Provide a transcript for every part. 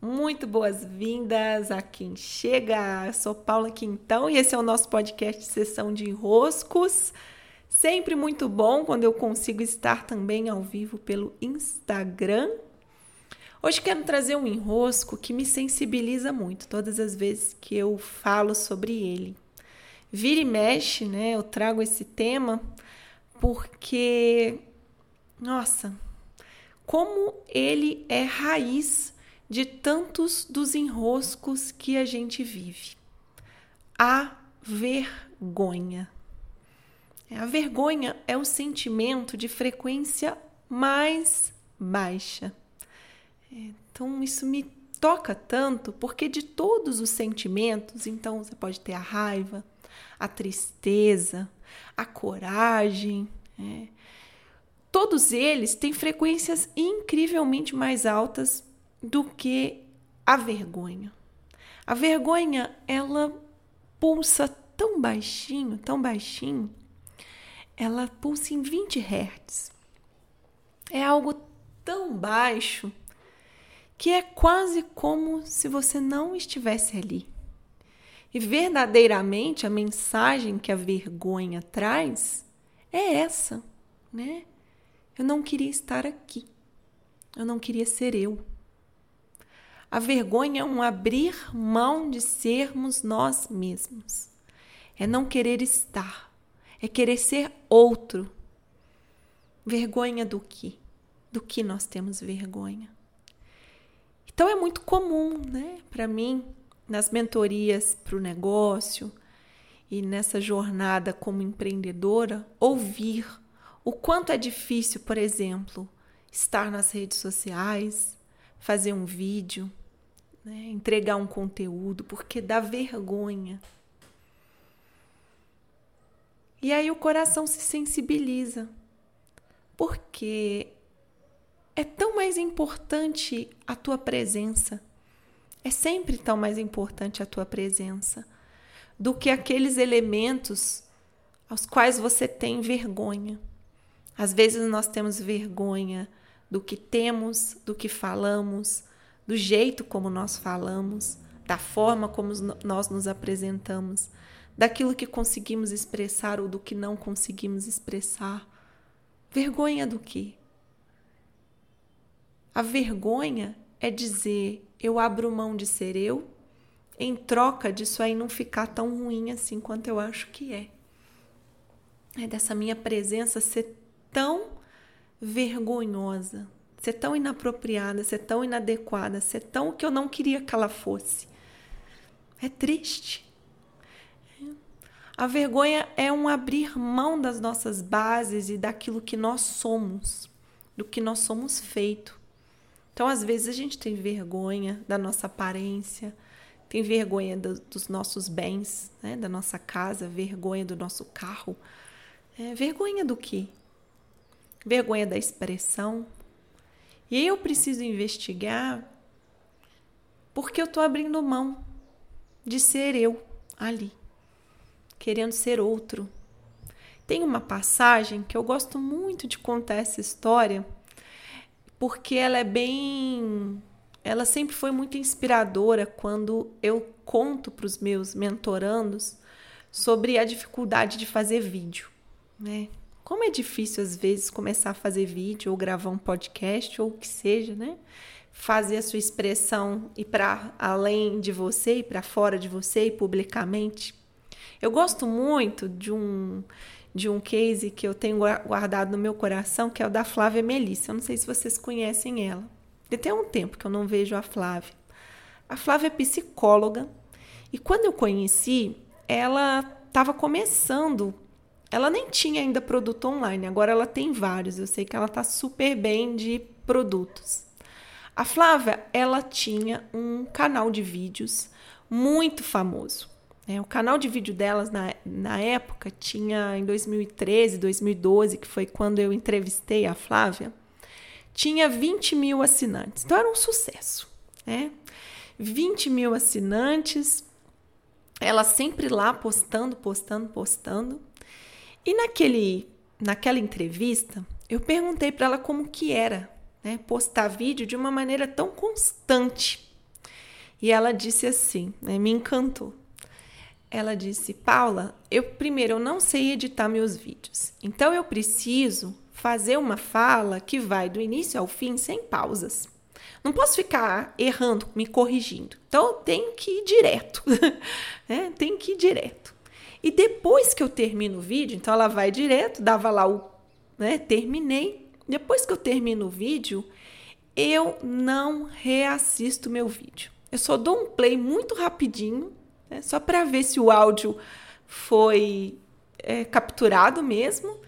Muito boas-vindas a quem chega. Eu sou Paula Quintão e esse é o nosso podcast Sessão de Enroscos. Sempre muito bom quando eu consigo estar também ao vivo pelo Instagram. Hoje quero trazer um enrosco que me sensibiliza muito todas as vezes que eu falo sobre ele. Vira e mexe, né? Eu trago esse tema porque, nossa, como ele é raiz de tantos dos enroscos que a gente vive. A vergonha. A vergonha é o sentimento de frequência mais baixa. Então, isso me toca tanto, porque de todos os sentimentos, então você pode ter a raiva, a tristeza, a coragem, é, todos eles têm frequências incrivelmente mais altas do que a vergonha. A vergonha, ela pulsa tão baixinho, tão baixinho, ela pulsa em 20 Hz. É algo tão baixo que é quase como se você não estivesse ali. E verdadeiramente a mensagem que a vergonha traz é essa, né? Eu não queria estar aqui. Eu não queria ser eu. A vergonha é um abrir mão de sermos nós mesmos. É não querer estar, é querer ser outro. Vergonha do que? Do que nós temos vergonha? Então é muito comum, né, para mim, nas mentorias para o negócio e nessa jornada como empreendedora, ouvir o quanto é difícil, por exemplo, estar nas redes sociais, fazer um vídeo, né? entregar um conteúdo, porque dá vergonha. E aí o coração se sensibiliza, porque é tão mais importante a tua presença, é sempre tão mais importante a tua presença do que aqueles elementos aos quais você tem vergonha. Às vezes nós temos vergonha do que temos, do que falamos, do jeito como nós falamos, da forma como nós nos apresentamos, daquilo que conseguimos expressar ou do que não conseguimos expressar. Vergonha do quê? A vergonha é dizer eu abro mão de ser eu em troca disso aí não ficar tão ruim assim quanto eu acho que é. É dessa minha presença ser tão vergonhosa, ser tão inapropriada, ser tão inadequada, ser tão o que eu não queria que ela fosse. É triste. A vergonha é um abrir mão das nossas bases e daquilo que nós somos, do que nós somos feito. Então, às vezes, a gente tem vergonha da nossa aparência, tem vergonha do, dos nossos bens, né? da nossa casa, vergonha do nosso carro. É, vergonha do quê? Vergonha da expressão, e eu preciso investigar porque eu estou abrindo mão de ser eu ali, querendo ser outro. Tem uma passagem que eu gosto muito de contar essa história, porque ela é bem. Ela sempre foi muito inspiradora quando eu conto para os meus mentorandos sobre a dificuldade de fazer vídeo, né? Como é difícil às vezes começar a fazer vídeo ou gravar um podcast ou o que seja, né? Fazer a sua expressão ir para além de você e para fora de você e publicamente. Eu gosto muito de um de um case que eu tenho guardado no meu coração, que é o da Flávia Melissa. Eu não sei se vocês conhecem ela. Tem um tempo que eu não vejo a Flávia. A Flávia é psicóloga e quando eu conheci, ela estava começando ela nem tinha ainda produto online, agora ela tem vários. Eu sei que ela está super bem de produtos. A Flávia, ela tinha um canal de vídeos muito famoso. Né? O canal de vídeo delas na, na época tinha em 2013, 2012, que foi quando eu entrevistei a Flávia, tinha 20 mil assinantes. Então era um sucesso, né? 20 mil assinantes, ela sempre lá postando, postando, postando. E naquele, naquela entrevista, eu perguntei para ela como que era né, postar vídeo de uma maneira tão constante. E ela disse assim, né, me encantou. Ela disse: Paula, eu primeiro eu não sei editar meus vídeos, então eu preciso fazer uma fala que vai do início ao fim sem pausas. Não posso ficar errando, me corrigindo. Então eu tenho que ir direto. né? Tem que ir direto. E depois que eu termino o vídeo, então ela vai direto, dava lá o. Né, terminei. Depois que eu termino o vídeo, eu não reassisto meu vídeo. Eu só dou um play muito rapidinho, né, só para ver se o áudio foi é, capturado mesmo.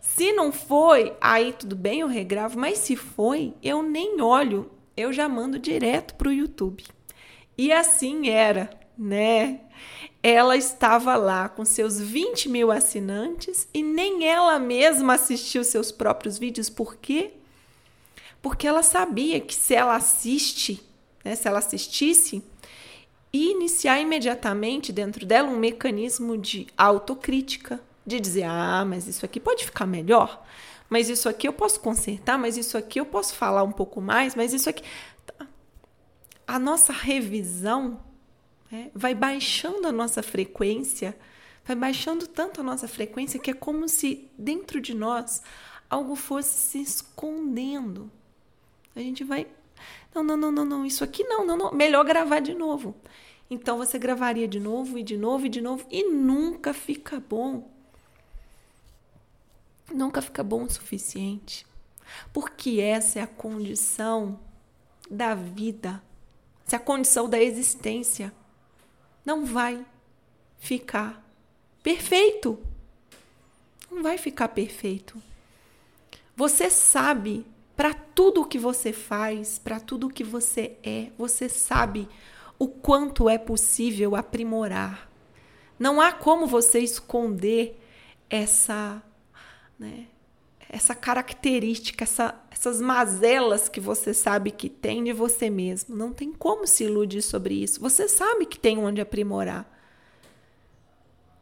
Se não foi, aí tudo bem, eu regravo, mas se foi, eu nem olho, eu já mando direto para o YouTube. E assim era, né? Ela estava lá com seus 20 mil assinantes e nem ela mesma assistiu seus próprios vídeos. Por quê? Porque ela sabia que se ela assiste, né, se ela assistisse, iniciar imediatamente dentro dela um mecanismo de autocrítica, de dizer: ah, mas isso aqui pode ficar melhor, mas isso aqui eu posso consertar, mas isso aqui eu posso falar um pouco mais, mas isso aqui. A nossa revisão né, vai baixando a nossa frequência, vai baixando tanto a nossa frequência que é como se dentro de nós algo fosse se escondendo. A gente vai. Não, não, não, não, não, isso aqui não, não, não. Melhor gravar de novo. Então você gravaria de novo e de novo e de novo e nunca fica bom. Nunca fica bom o suficiente. Porque essa é a condição da vida, essa é a condição da existência. Não vai ficar perfeito. Não vai ficar perfeito. Você sabe para tudo o que você faz, para tudo o que você é, você sabe o quanto é possível aprimorar. Não há como você esconder essa, né, essa característica, essa, essas mazelas que você sabe que tem de você mesmo. Não tem como se iludir sobre isso. Você sabe que tem onde aprimorar.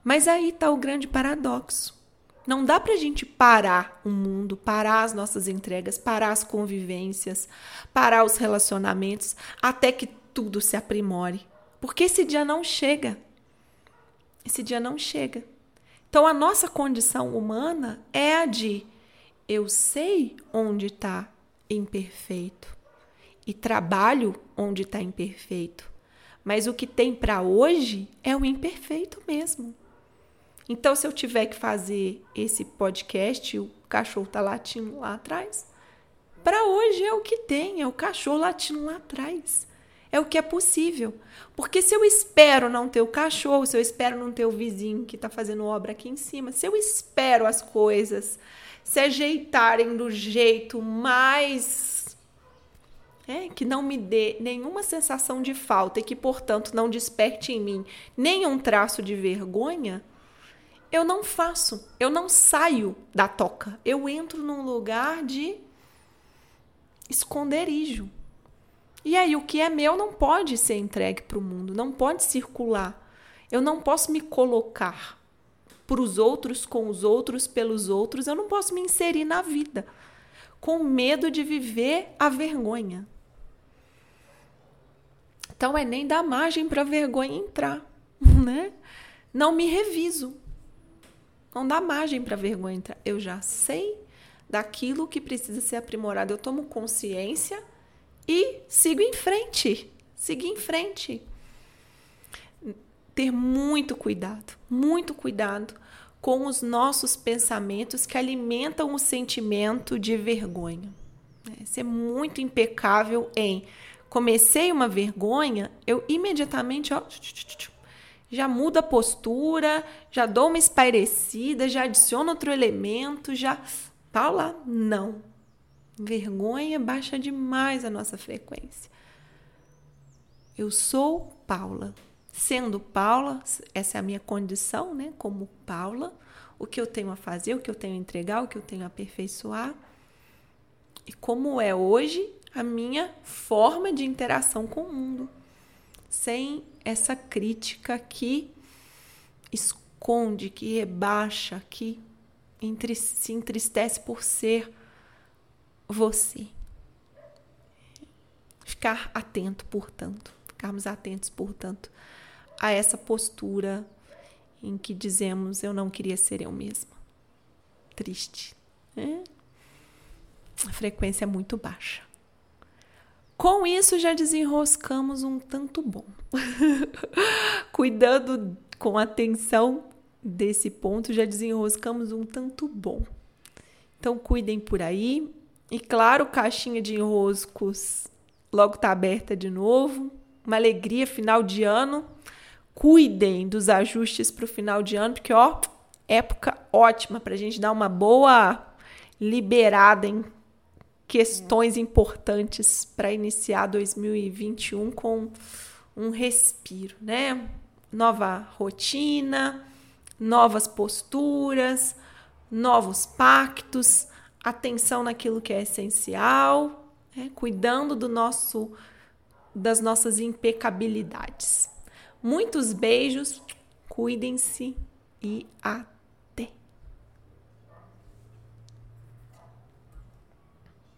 Mas aí está o grande paradoxo. Não dá para a gente parar o mundo, parar as nossas entregas, parar as convivências, parar os relacionamentos, até que tudo se aprimore. Porque esse dia não chega. Esse dia não chega. Então, a nossa condição humana é a de eu sei onde está imperfeito e trabalho onde está imperfeito. Mas o que tem para hoje é o imperfeito mesmo. Então, se eu tiver que fazer esse podcast, o cachorro tá latindo lá atrás, para hoje é o que tem, é o cachorro latindo lá atrás. É o que é possível. Porque se eu espero não ter o cachorro, se eu espero não ter o vizinho que está fazendo obra aqui em cima, se eu espero as coisas se ajeitarem do jeito mais. É, que não me dê nenhuma sensação de falta e que, portanto, não desperte em mim nenhum traço de vergonha, eu não faço, eu não saio da toca. Eu entro num lugar de esconderijo. E aí, o que é meu não pode ser entregue para o mundo, não pode circular. Eu não posso me colocar para os outros, com os outros, pelos outros. Eu não posso me inserir na vida com medo de viver a vergonha. Então, é nem dar margem para a vergonha entrar, né? Não me reviso. Não dá margem para a vergonha entrar. Eu já sei daquilo que precisa ser aprimorado. Eu tomo consciência e sigo em frente. Sigo em frente. Ter muito cuidado, muito cuidado com os nossos pensamentos que alimentam o sentimento de vergonha. É, ser muito impecável em comecei uma vergonha, eu imediatamente ó, já muda a postura, já dou uma espairecida, já adiciono outro elemento, já. Paula, não. Vergonha baixa demais a nossa frequência. Eu sou Paula. Sendo Paula, essa é a minha condição, né? Como Paula, o que eu tenho a fazer, o que eu tenho a entregar, o que eu tenho a aperfeiçoar. E como é hoje a minha forma de interação com o mundo sem essa crítica que esconde, que rebaixa, que se entristece por ser você. Ficar atento, portanto. Ficarmos atentos, portanto, a essa postura em que dizemos eu não queria ser eu mesma. Triste. Né? A frequência é muito baixa. Com isso, já desenroscamos um tanto bom. Cuidando com atenção desse ponto, já desenroscamos um tanto bom. Então, cuidem por aí. E claro, caixinha de enroscos logo tá aberta de novo. Uma alegria final de ano. Cuidem dos ajustes para o final de ano, porque ó, época ótima para a gente dar uma boa liberada em questões importantes para iniciar 2021 com um respiro, né? Nova rotina, novas posturas, novos pactos, atenção naquilo que é essencial, né? cuidando do nosso das nossas impecabilidades. Muitos beijos, cuidem-se e até